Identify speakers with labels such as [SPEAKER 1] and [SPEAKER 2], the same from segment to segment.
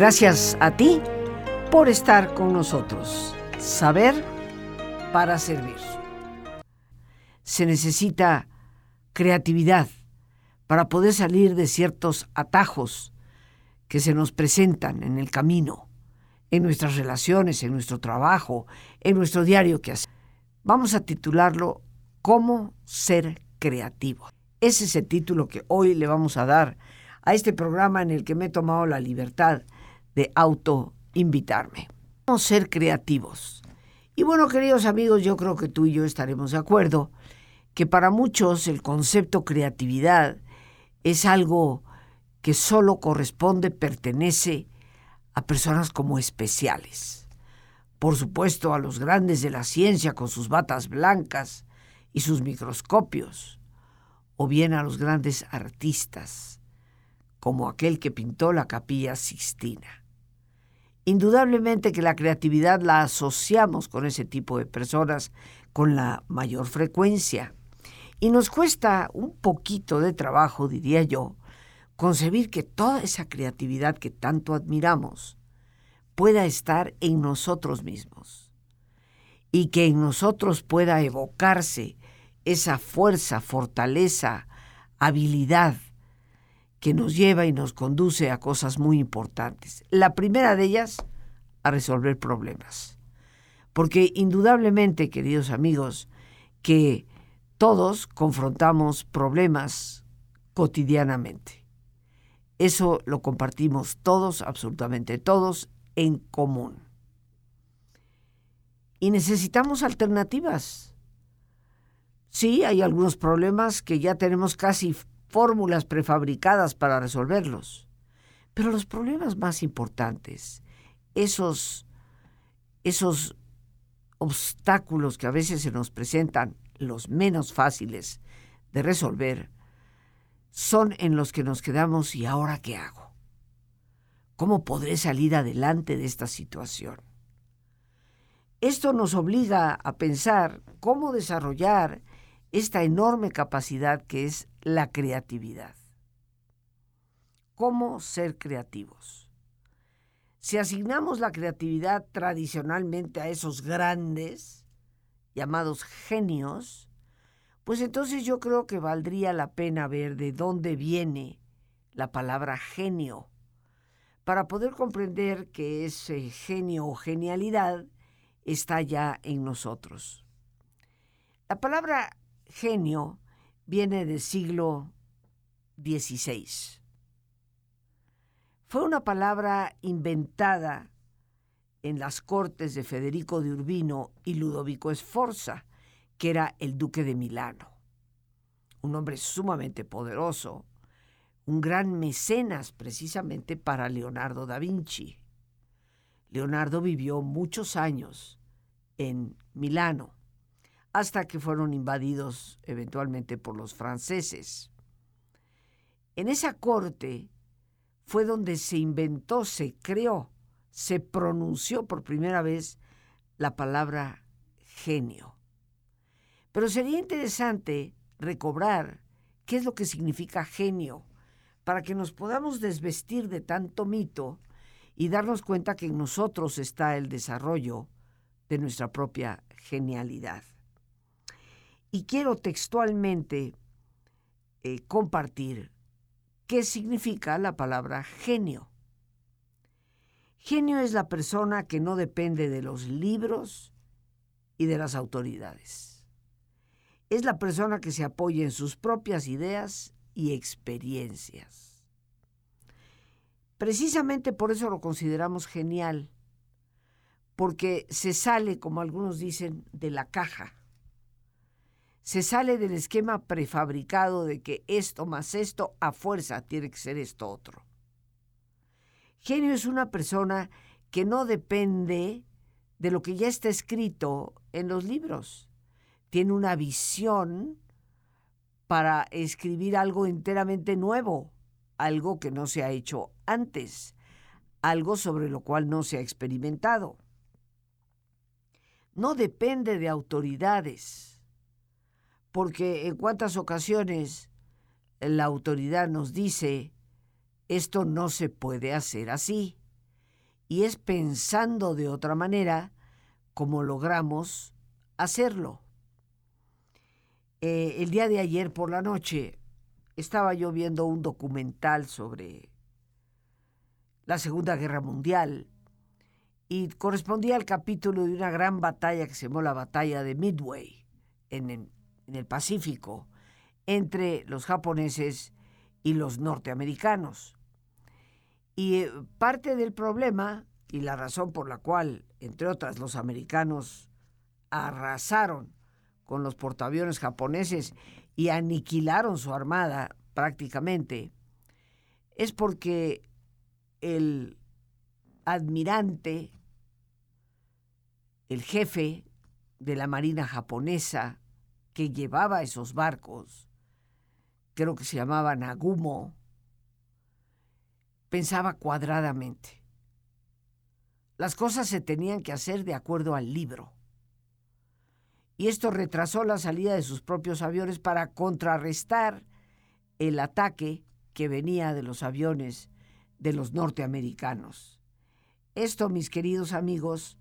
[SPEAKER 1] Gracias a ti por estar con nosotros. Saber para servir. Se necesita creatividad para poder salir de ciertos atajos que se nos presentan en el camino, en nuestras relaciones, en nuestro trabajo, en nuestro diario que hacemos. Vamos a titularlo Cómo ser creativo. Ese es el título que hoy le vamos a dar a este programa en el que me he tomado la libertad de autoinvitarme. Cómo ser creativos. Y bueno, queridos amigos, yo creo que tú y yo estaremos de acuerdo que para muchos el concepto creatividad es algo que solo corresponde, pertenece a personas como especiales. Por supuesto, a los grandes de la ciencia con sus batas blancas y sus microscopios, o bien a los grandes artistas, como aquel que pintó la capilla Sixtina. Indudablemente que la creatividad la asociamos con ese tipo de personas con la mayor frecuencia. Y nos cuesta un poquito de trabajo, diría yo, concebir que toda esa creatividad que tanto admiramos pueda estar en nosotros mismos y que en nosotros pueda evocarse esa fuerza, fortaleza, habilidad que nos lleva y nos conduce a cosas muy importantes. La primera de ellas, a resolver problemas. Porque indudablemente, queridos amigos, que todos confrontamos problemas cotidianamente. Eso lo compartimos todos, absolutamente todos, en común. Y necesitamos alternativas. Sí, hay algunos problemas que ya tenemos casi fórmulas prefabricadas para resolverlos. Pero los problemas más importantes, esos, esos obstáculos que a veces se nos presentan, los menos fáciles de resolver, son en los que nos quedamos y ahora qué hago? ¿Cómo podré salir adelante de esta situación? Esto nos obliga a pensar cómo desarrollar esta enorme capacidad que es la creatividad. ¿Cómo ser creativos? Si asignamos la creatividad tradicionalmente a esos grandes, llamados genios, pues entonces yo creo que valdría la pena ver de dónde viene la palabra genio, para poder comprender que ese genio o genialidad está ya en nosotros. La palabra genio viene del siglo XVI. Fue una palabra inventada en las cortes de Federico de Urbino y Ludovico Sforza, que era el duque de Milano. Un hombre sumamente poderoso, un gran mecenas precisamente para Leonardo da Vinci. Leonardo vivió muchos años en Milano hasta que fueron invadidos eventualmente por los franceses. En esa corte fue donde se inventó, se creó, se pronunció por primera vez la palabra genio. Pero sería interesante recobrar qué es lo que significa genio, para que nos podamos desvestir de tanto mito y darnos cuenta que en nosotros está el desarrollo de nuestra propia genialidad. Y quiero textualmente eh, compartir qué significa la palabra genio. Genio es la persona que no depende de los libros y de las autoridades. Es la persona que se apoya en sus propias ideas y experiencias. Precisamente por eso lo consideramos genial, porque se sale, como algunos dicen, de la caja se sale del esquema prefabricado de que esto más esto a fuerza tiene que ser esto otro. Genio es una persona que no depende de lo que ya está escrito en los libros. Tiene una visión para escribir algo enteramente nuevo, algo que no se ha hecho antes, algo sobre lo cual no se ha experimentado. No depende de autoridades porque en cuántas ocasiones la autoridad nos dice, esto no se puede hacer así, y es pensando de otra manera como logramos hacerlo. Eh, el día de ayer por la noche estaba yo viendo un documental sobre la Segunda Guerra Mundial y correspondía al capítulo de una gran batalla que se llamó la Batalla de Midway en, en el Pacífico entre los japoneses y los norteamericanos. Y eh, parte del problema y la razón por la cual, entre otras, los americanos arrasaron con los portaaviones japoneses y aniquilaron su armada prácticamente, es porque el admirante, el jefe de la Marina japonesa que llevaba esos barcos, creo que se llamaba Nagumo, pensaba cuadradamente. Las cosas se tenían que hacer de acuerdo al libro. Y esto retrasó la salida de sus propios aviones para contrarrestar el ataque que venía de los aviones de los norteamericanos. Esto, mis queridos amigos,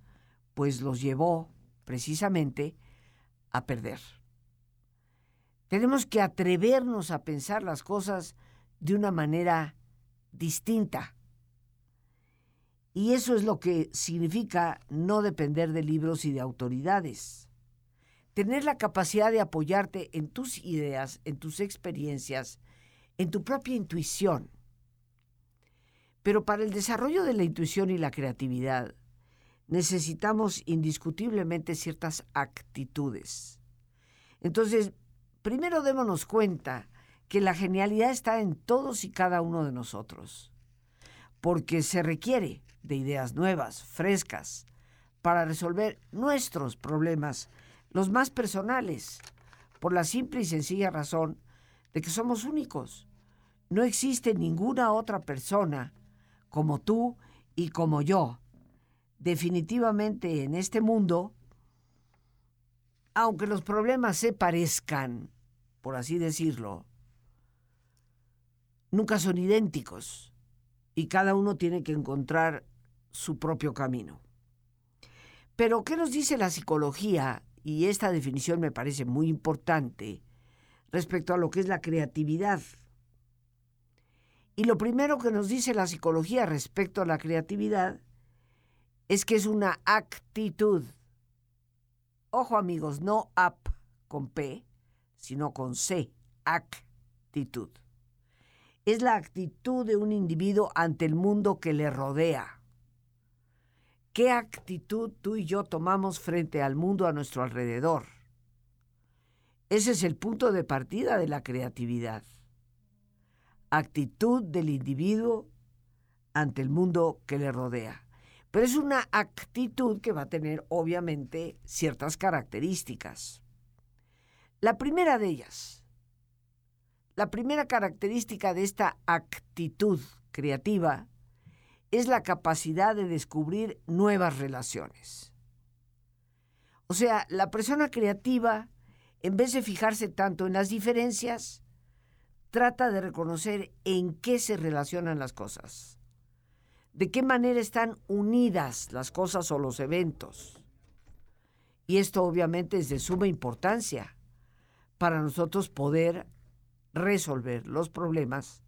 [SPEAKER 1] pues los llevó precisamente a perder. Tenemos que atrevernos a pensar las cosas de una manera distinta. Y eso es lo que significa no depender de libros y de autoridades. Tener la capacidad de apoyarte en tus ideas, en tus experiencias, en tu propia intuición. Pero para el desarrollo de la intuición y la creatividad necesitamos indiscutiblemente ciertas actitudes. Entonces, primero démonos cuenta que la genialidad está en todos y cada uno de nosotros, porque se requiere de ideas nuevas, frescas, para resolver nuestros problemas, los más personales, por la simple y sencilla razón de que somos únicos. No existe ninguna otra persona como tú y como yo. Definitivamente en este mundo, aunque los problemas se parezcan, por así decirlo, nunca son idénticos y cada uno tiene que encontrar su propio camino. Pero, ¿qué nos dice la psicología? Y esta definición me parece muy importante respecto a lo que es la creatividad. Y lo primero que nos dice la psicología respecto a la creatividad es que es una actitud. Ojo amigos, no up con P, sino con C, actitud es la actitud de un individuo ante el mundo que le rodea. ¿Qué actitud tú y yo tomamos frente al mundo a nuestro alrededor? Ese es el punto de partida de la creatividad. Actitud del individuo ante el mundo que le rodea. Pero es una actitud que va a tener obviamente ciertas características. La primera de ellas, la primera característica de esta actitud creativa es la capacidad de descubrir nuevas relaciones. O sea, la persona creativa, en vez de fijarse tanto en las diferencias, trata de reconocer en qué se relacionan las cosas, de qué manera están unidas las cosas o los eventos. Y esto obviamente es de suma importancia para nosotros poder resolver los problemas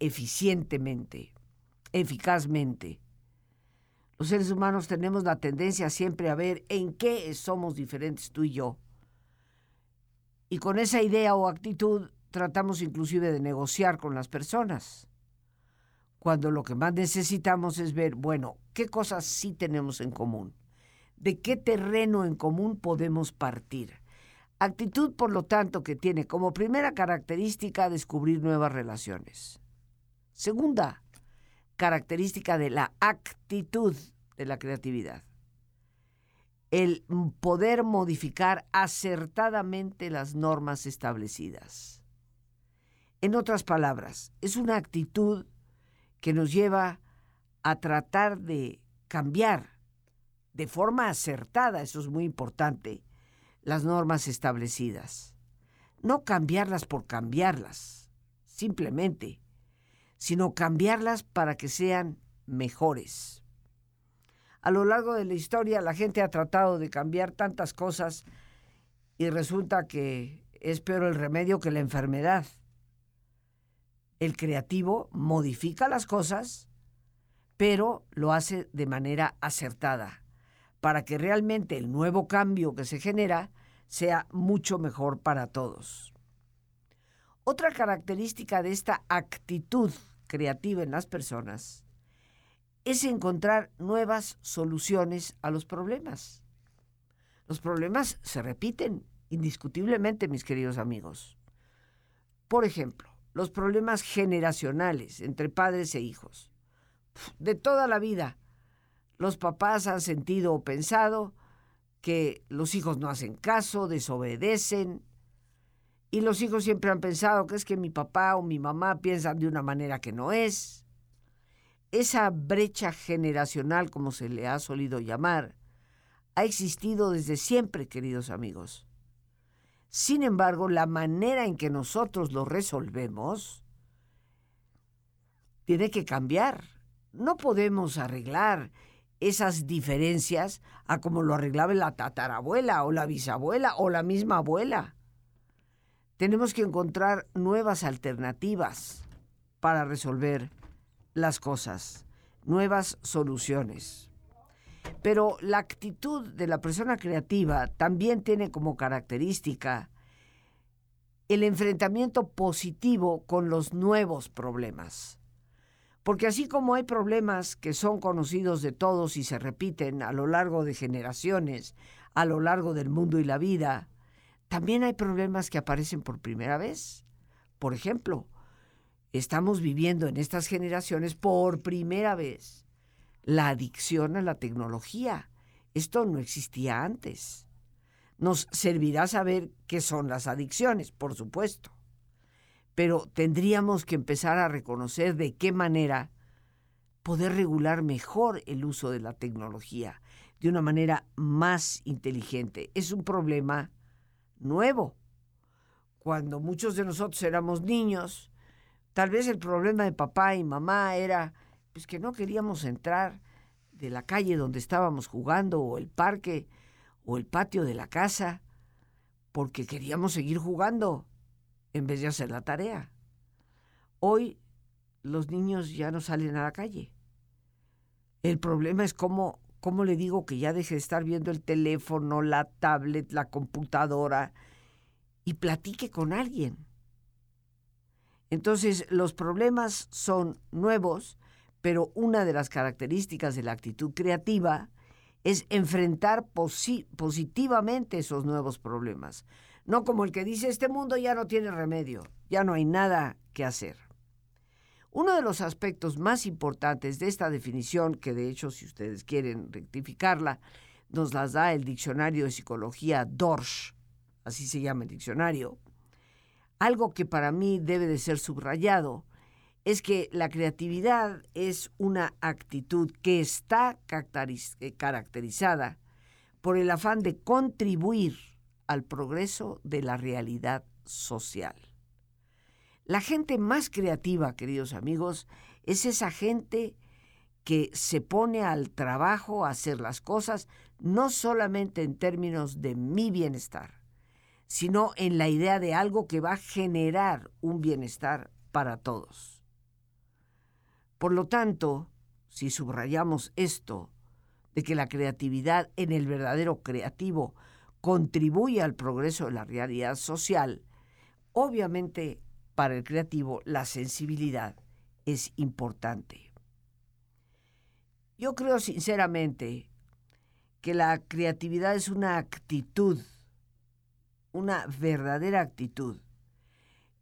[SPEAKER 1] eficientemente, eficazmente. Los seres humanos tenemos la tendencia siempre a ver en qué somos diferentes tú y yo. Y con esa idea o actitud tratamos inclusive de negociar con las personas. Cuando lo que más necesitamos es ver, bueno, qué cosas sí tenemos en común, de qué terreno en común podemos partir. Actitud, por lo tanto, que tiene como primera característica descubrir nuevas relaciones. Segunda característica de la actitud de la creatividad. El poder modificar acertadamente las normas establecidas. En otras palabras, es una actitud que nos lleva a tratar de cambiar de forma acertada, eso es muy importante, las normas establecidas. No cambiarlas por cambiarlas, simplemente, sino cambiarlas para que sean mejores. A lo largo de la historia la gente ha tratado de cambiar tantas cosas y resulta que es peor el remedio que la enfermedad. El creativo modifica las cosas, pero lo hace de manera acertada, para que realmente el nuevo cambio que se genera sea mucho mejor para todos. Otra característica de esta actitud creativa en las personas es encontrar nuevas soluciones a los problemas. Los problemas se repiten indiscutiblemente, mis queridos amigos. Por ejemplo, los problemas generacionales entre padres e hijos. De toda la vida, los papás han sentido o pensado que los hijos no hacen caso, desobedecen, y los hijos siempre han pensado que es que mi papá o mi mamá piensan de una manera que no es. Esa brecha generacional, como se le ha solido llamar, ha existido desde siempre, queridos amigos. Sin embargo, la manera en que nosotros lo resolvemos tiene que cambiar. No podemos arreglar esas diferencias a como lo arreglaba la tatarabuela o la bisabuela o la misma abuela. Tenemos que encontrar nuevas alternativas para resolver las cosas, nuevas soluciones. Pero la actitud de la persona creativa también tiene como característica el enfrentamiento positivo con los nuevos problemas. Porque así como hay problemas que son conocidos de todos y se repiten a lo largo de generaciones, a lo largo del mundo y la vida, también hay problemas que aparecen por primera vez. Por ejemplo, estamos viviendo en estas generaciones por primera vez la adicción a la tecnología. Esto no existía antes. Nos servirá saber qué son las adicciones, por supuesto. Pero tendríamos que empezar a reconocer de qué manera poder regular mejor el uso de la tecnología de una manera más inteligente. Es un problema nuevo. Cuando muchos de nosotros éramos niños, tal vez el problema de papá y mamá era pues que no queríamos entrar de la calle donde estábamos jugando o el parque o el patio de la casa porque queríamos seguir jugando en vez de hacer la tarea. Hoy los niños ya no salen a la calle. El problema es cómo ¿Cómo le digo que ya deje de estar viendo el teléfono, la tablet, la computadora y platique con alguien? Entonces, los problemas son nuevos, pero una de las características de la actitud creativa es enfrentar positivamente esos nuevos problemas. No como el que dice, este mundo ya no tiene remedio, ya no hay nada que hacer. Uno de los aspectos más importantes de esta definición, que de hecho si ustedes quieren rectificarla, nos las da el diccionario de psicología Dorsch, así se llama el diccionario, algo que para mí debe de ser subrayado es que la creatividad es una actitud que está eh, caracterizada por el afán de contribuir al progreso de la realidad social. La gente más creativa, queridos amigos, es esa gente que se pone al trabajo a hacer las cosas no solamente en términos de mi bienestar, sino en la idea de algo que va a generar un bienestar para todos. Por lo tanto, si subrayamos esto, de que la creatividad en el verdadero creativo contribuye al progreso de la realidad social, obviamente para el creativo la sensibilidad es importante. Yo creo sinceramente que la creatividad es una actitud, una verdadera actitud,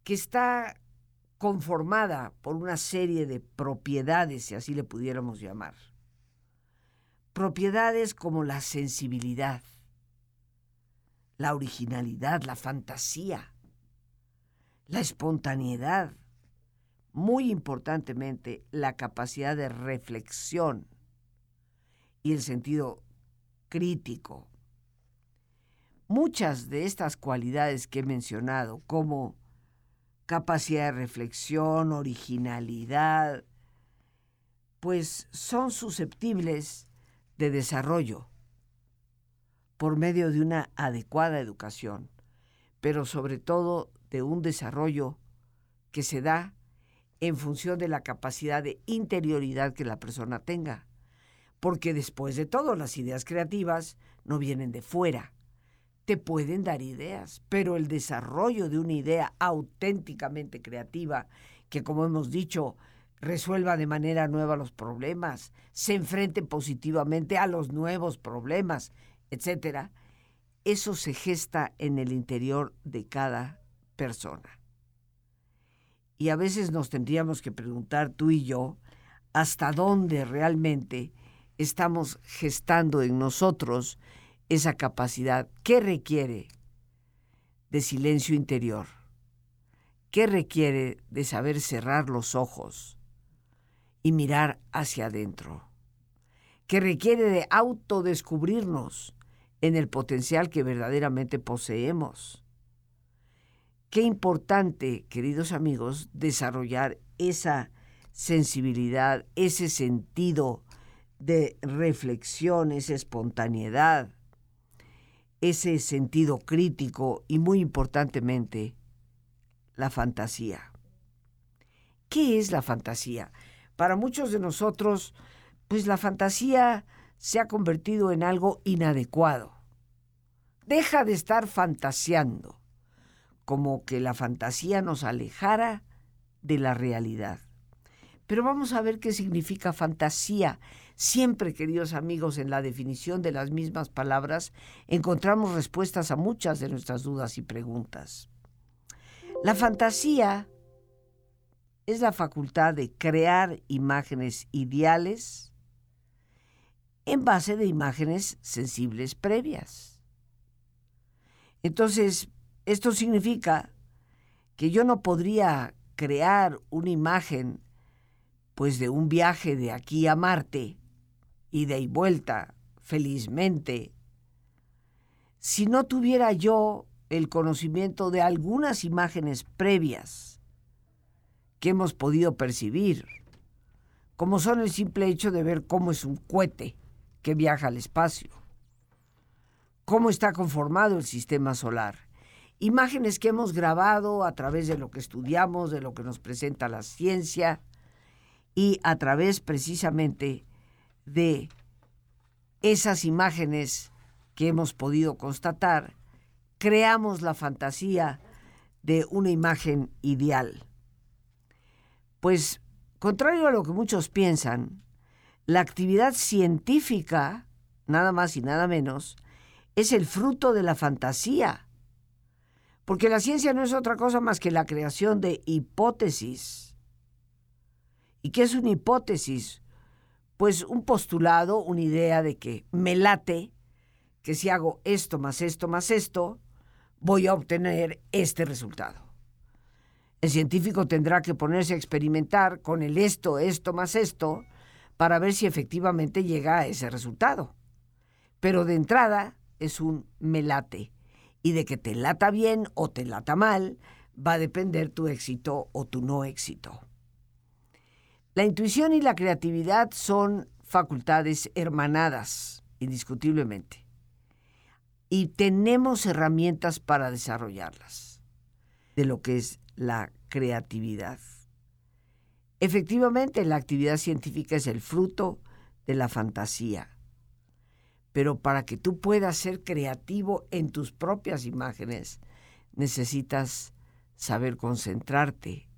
[SPEAKER 1] que está conformada por una serie de propiedades, si así le pudiéramos llamar. Propiedades como la sensibilidad, la originalidad, la fantasía, la espontaneidad, muy importantemente la capacidad de reflexión y el sentido crítico. Muchas de estas cualidades que he mencionado, como capacidad de reflexión, originalidad, pues son susceptibles de desarrollo por medio de una adecuada educación, pero sobre todo de un desarrollo que se da en función de la capacidad de interioridad que la persona tenga. Porque después de todo, las ideas creativas no vienen de fuera. Pueden dar ideas, pero el desarrollo de una idea auténticamente creativa, que como hemos dicho, resuelva de manera nueva los problemas, se enfrente positivamente a los nuevos problemas, etcétera, eso se gesta en el interior de cada persona. Y a veces nos tendríamos que preguntar tú y yo hasta dónde realmente estamos gestando en nosotros esa capacidad. ¿Qué requiere de silencio interior? ¿Qué requiere de saber cerrar los ojos y mirar hacia adentro? ¿Qué requiere de autodescubrirnos en el potencial que verdaderamente poseemos? Qué importante, queridos amigos, desarrollar esa sensibilidad, ese sentido de reflexión, esa espontaneidad, ese sentido crítico y muy importantemente, la fantasía. ¿Qué es la fantasía? Para muchos de nosotros, pues la fantasía se ha convertido en algo inadecuado. Deja de estar fantaseando como que la fantasía nos alejara de la realidad. Pero vamos a ver qué significa fantasía. Siempre, queridos amigos, en la definición de las mismas palabras encontramos respuestas a muchas de nuestras dudas y preguntas. La fantasía es la facultad de crear imágenes ideales en base de imágenes sensibles previas. Entonces, esto significa que yo no podría crear una imagen pues de un viaje de aquí a Marte, y de y vuelta, felizmente, si no tuviera yo el conocimiento de algunas imágenes previas que hemos podido percibir, como son el simple hecho de ver cómo es un cohete que viaja al espacio, cómo está conformado el sistema solar, imágenes que hemos grabado a través de lo que estudiamos, de lo que nos presenta la ciencia y a través precisamente de esas imágenes que hemos podido constatar, creamos la fantasía de una imagen ideal. Pues, contrario a lo que muchos piensan, la actividad científica, nada más y nada menos, es el fruto de la fantasía porque la ciencia no es otra cosa más que la creación de hipótesis. ¿Y qué es una hipótesis? Pues un postulado, una idea de que me late que si hago esto más esto más esto, voy a obtener este resultado. El científico tendrá que ponerse a experimentar con el esto, esto más esto, para ver si efectivamente llega a ese resultado. Pero de entrada es un me late y de que te lata bien o te lata mal va a depender tu éxito o tu no éxito. La intuición y la creatividad son facultades hermanadas, indiscutiblemente, y tenemos herramientas para desarrollarlas, de lo que es la creatividad. Efectivamente, la actividad científica es el fruto de la fantasía pero para que tú puedas ser creativo en tus propias imágenes, necesitas saber concentrarte,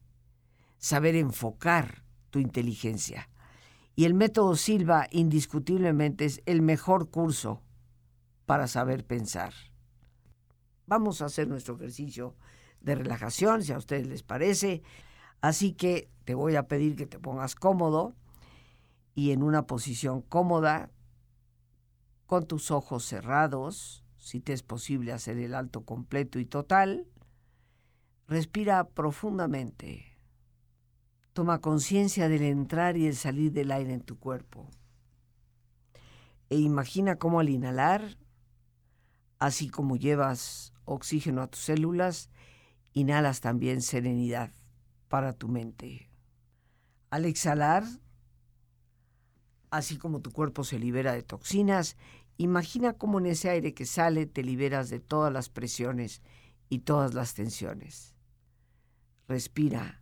[SPEAKER 1] saber enfocar tu inteligencia. Y el método Silva indiscutiblemente es el mejor curso para saber pensar. Vamos a hacer nuestro ejercicio de relajación, si a ustedes les parece. Así que te voy a pedir que te pongas cómodo y en una posición cómoda con tus ojos cerrados, si te es posible hacer el alto completo y total, respira profundamente. Toma conciencia del entrar y el salir del aire en tu cuerpo. E imagina cómo al inhalar, así como llevas oxígeno a tus células, inhalas también serenidad para tu mente. Al exhalar, Así como tu cuerpo se libera de toxinas, imagina cómo en ese aire que sale te liberas de todas las presiones y todas las tensiones. Respira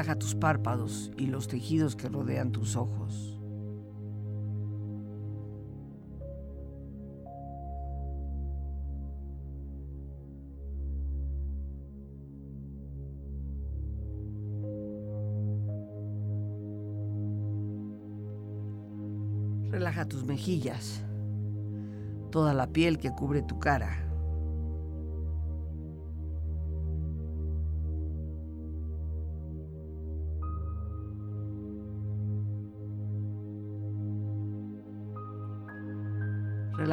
[SPEAKER 1] Relaja tus párpados y los tejidos que rodean tus ojos. Relaja tus mejillas, toda la piel que cubre tu cara.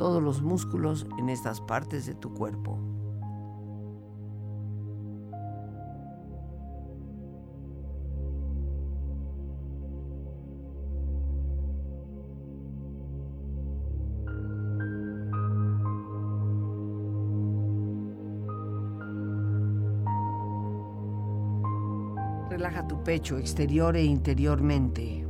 [SPEAKER 1] todos los músculos en estas partes de tu cuerpo. Relaja tu pecho exterior e interiormente.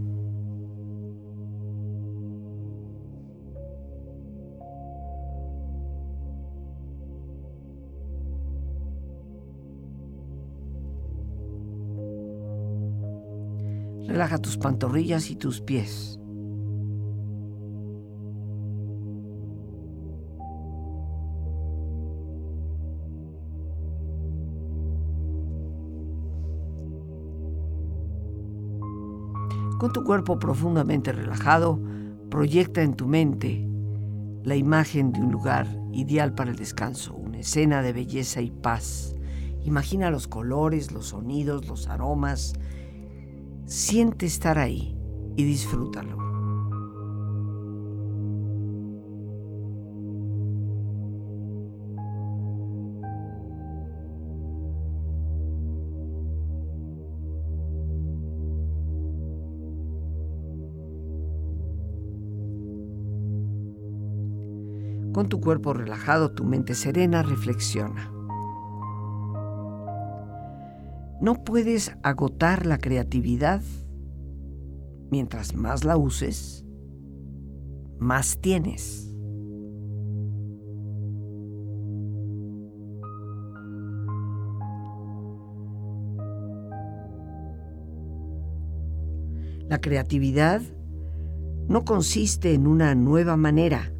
[SPEAKER 1] Relaja tus pantorrillas y tus pies. Con tu cuerpo profundamente relajado, proyecta en tu mente la imagen de un lugar ideal para el descanso, una escena de belleza y paz. Imagina los colores, los sonidos, los aromas, Siente estar ahí y disfrútalo. Con tu cuerpo relajado, tu mente serena, reflexiona. No puedes agotar la creatividad. Mientras más la uses, más tienes. La creatividad no consiste en una nueva manera,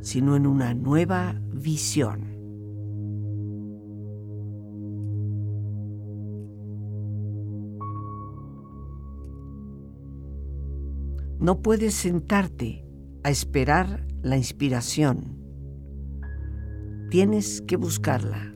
[SPEAKER 1] sino en una nueva visión. No puedes sentarte a esperar la inspiración. tienes que buscarla.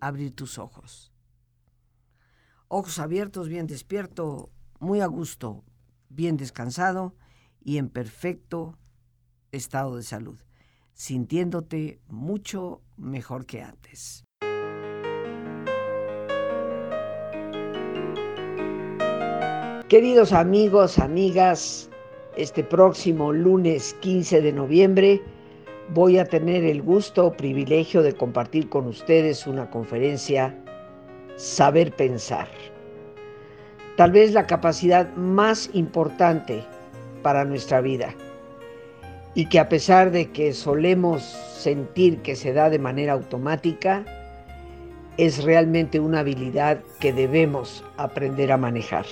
[SPEAKER 1] abrir tus ojos. Ojos abiertos, bien despierto, muy a gusto, bien descansado y en perfecto estado de salud, sintiéndote mucho mejor que antes. Queridos amigos, amigas, este próximo lunes 15 de noviembre voy a tener el gusto o privilegio de compartir con ustedes una conferencia Saber Pensar. Tal vez la capacidad más importante para nuestra vida y que a pesar de que solemos sentir que se da de manera automática, es realmente una habilidad que debemos aprender a manejar.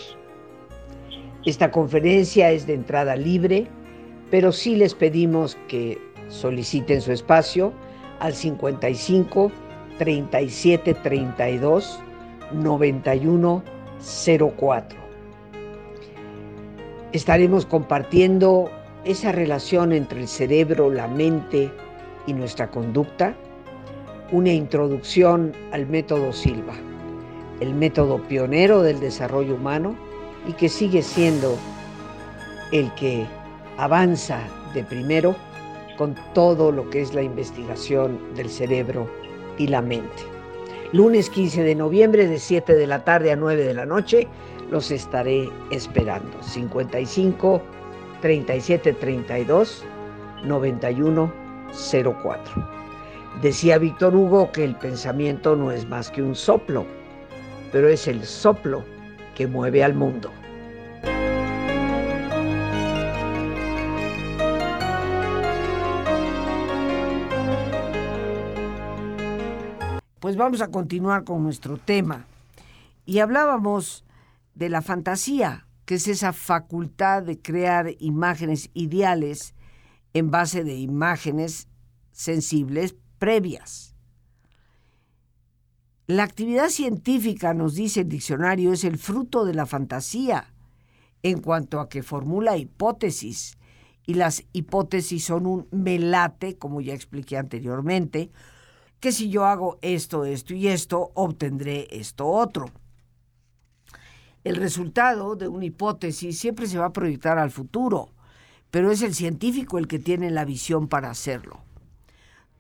[SPEAKER 1] Esta conferencia es de entrada libre, pero sí les pedimos que Soliciten su espacio al 55 37 32 91 04. Estaremos compartiendo esa relación entre el cerebro, la mente y nuestra conducta, una introducción al método Silva, el método pionero del desarrollo humano y que sigue siendo el que avanza de primero con todo lo que es la investigación del cerebro y la mente. Lunes 15 de noviembre de 7 de la tarde a 9 de la noche los estaré esperando. 55 37 32 91 04. Decía Víctor Hugo que el pensamiento no es más que un soplo, pero es el soplo que mueve al mundo. Pues vamos a continuar con nuestro tema. Y hablábamos de la fantasía, que es esa facultad de crear imágenes ideales en base de imágenes sensibles previas. La actividad científica, nos dice el diccionario, es el fruto de la fantasía en cuanto a que formula hipótesis. Y las hipótesis son un melate, como ya expliqué anteriormente, que si yo hago esto, esto y esto, obtendré esto otro. El resultado de una hipótesis siempre se va a proyectar al futuro, pero es el científico el que tiene la visión para hacerlo.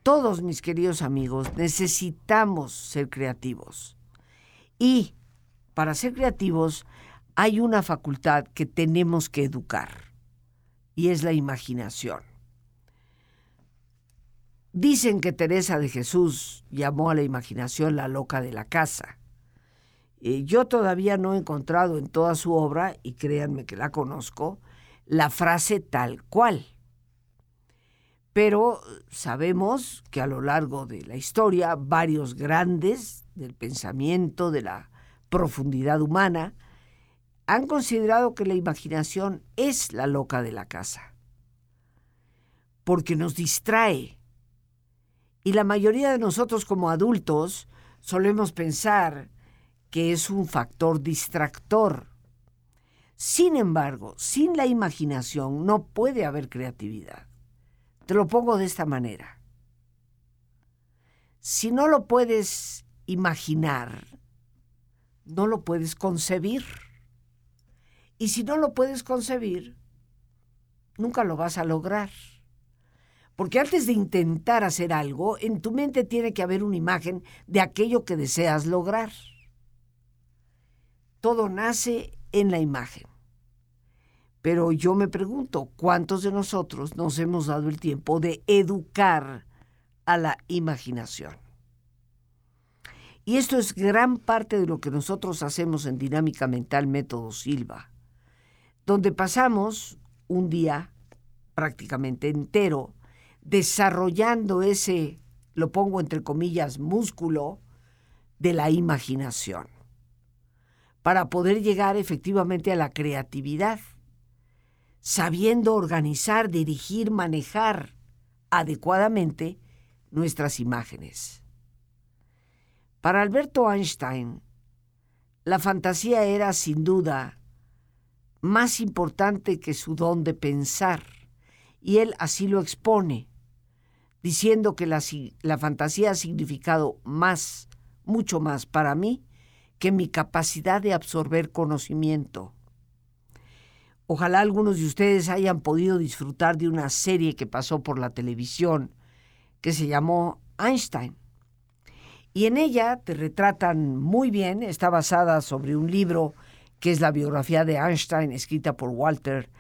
[SPEAKER 1] Todos, mis queridos amigos, necesitamos ser creativos. Y para ser creativos hay una facultad que tenemos que educar, y es la imaginación. Dicen que Teresa de Jesús llamó a la imaginación la loca de la casa. Eh, yo todavía no he encontrado en toda su obra, y créanme que la conozco, la frase tal cual. Pero sabemos que a lo largo de la historia varios grandes del pensamiento, de la profundidad humana, han considerado que la imaginación es la loca de la casa, porque nos distrae y la mayoría de nosotros como adultos solemos pensar que es un factor distractor. Sin embargo, sin la imaginación no puede haber creatividad. Te lo pongo de esta manera. Si no lo puedes imaginar, no lo puedes concebir. Y si no lo puedes concebir, nunca lo vas a lograr. Porque antes de intentar hacer algo, en tu mente tiene que haber una imagen de aquello que deseas lograr. Todo nace en la imagen. Pero yo me pregunto, ¿cuántos de nosotros nos hemos dado el tiempo de educar a la imaginación? Y esto es gran parte de lo que nosotros hacemos en Dinámica Mental Método Silva, donde pasamos un día prácticamente entero desarrollando ese, lo pongo entre comillas, músculo de la imaginación, para poder llegar efectivamente a la creatividad sabiendo organizar, dirigir, manejar adecuadamente nuestras imágenes. Para Alberto Einstein, la fantasía era sin duda más importante que su don de pensar, y él así lo expone, diciendo que la, la fantasía ha significado más, mucho más para mí que mi capacidad de absorber conocimiento Ojalá algunos de ustedes hayan podido disfrutar de una serie que pasó por la televisión que se llamó Einstein. Y en ella te retratan muy bien, está basada sobre un libro que es la biografía de Einstein escrita por Walter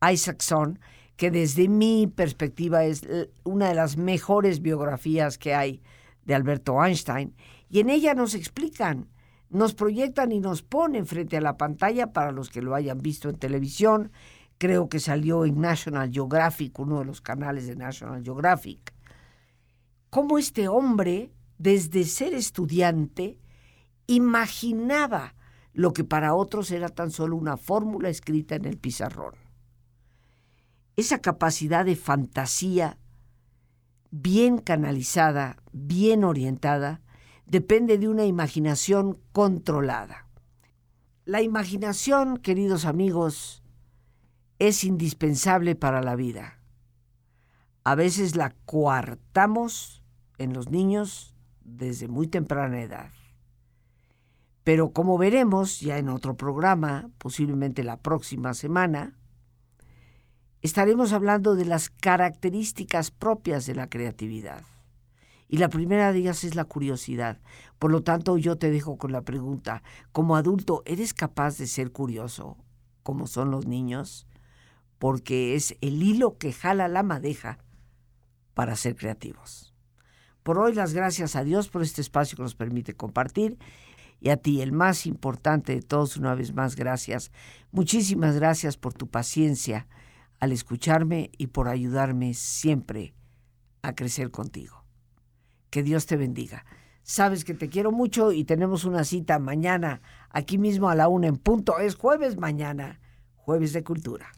[SPEAKER 1] Isaacson, que desde mi perspectiva es una de las mejores biografías que hay de Alberto Einstein. Y en ella nos explican nos proyectan y nos ponen frente a la pantalla para los que lo hayan visto en televisión. Creo que salió en National Geographic, uno de los canales de National Geographic. Cómo este hombre, desde ser estudiante, imaginaba lo que para otros era tan solo una fórmula escrita en el pizarrón. Esa capacidad de fantasía bien canalizada, bien orientada, depende de una imaginación controlada. La imaginación, queridos amigos, es indispensable para la vida. A veces la coartamos en los niños desde muy temprana edad. Pero como veremos ya en otro programa, posiblemente la próxima semana, estaremos hablando de las características propias de la creatividad. Y la primera de ellas es la curiosidad. Por lo tanto, yo te dejo con la pregunta, como adulto, ¿eres capaz de ser curioso, como son los niños? Porque es el hilo que jala la madeja para ser creativos. Por hoy, las gracias a Dios por este espacio que nos permite compartir. Y a ti, el más importante de todos, una vez más, gracias. Muchísimas gracias por tu paciencia al escucharme y por ayudarme siempre a crecer contigo. Que Dios te bendiga. Sabes que te quiero mucho y tenemos una cita mañana, aquí mismo a la una en punto. Es jueves mañana, jueves de cultura.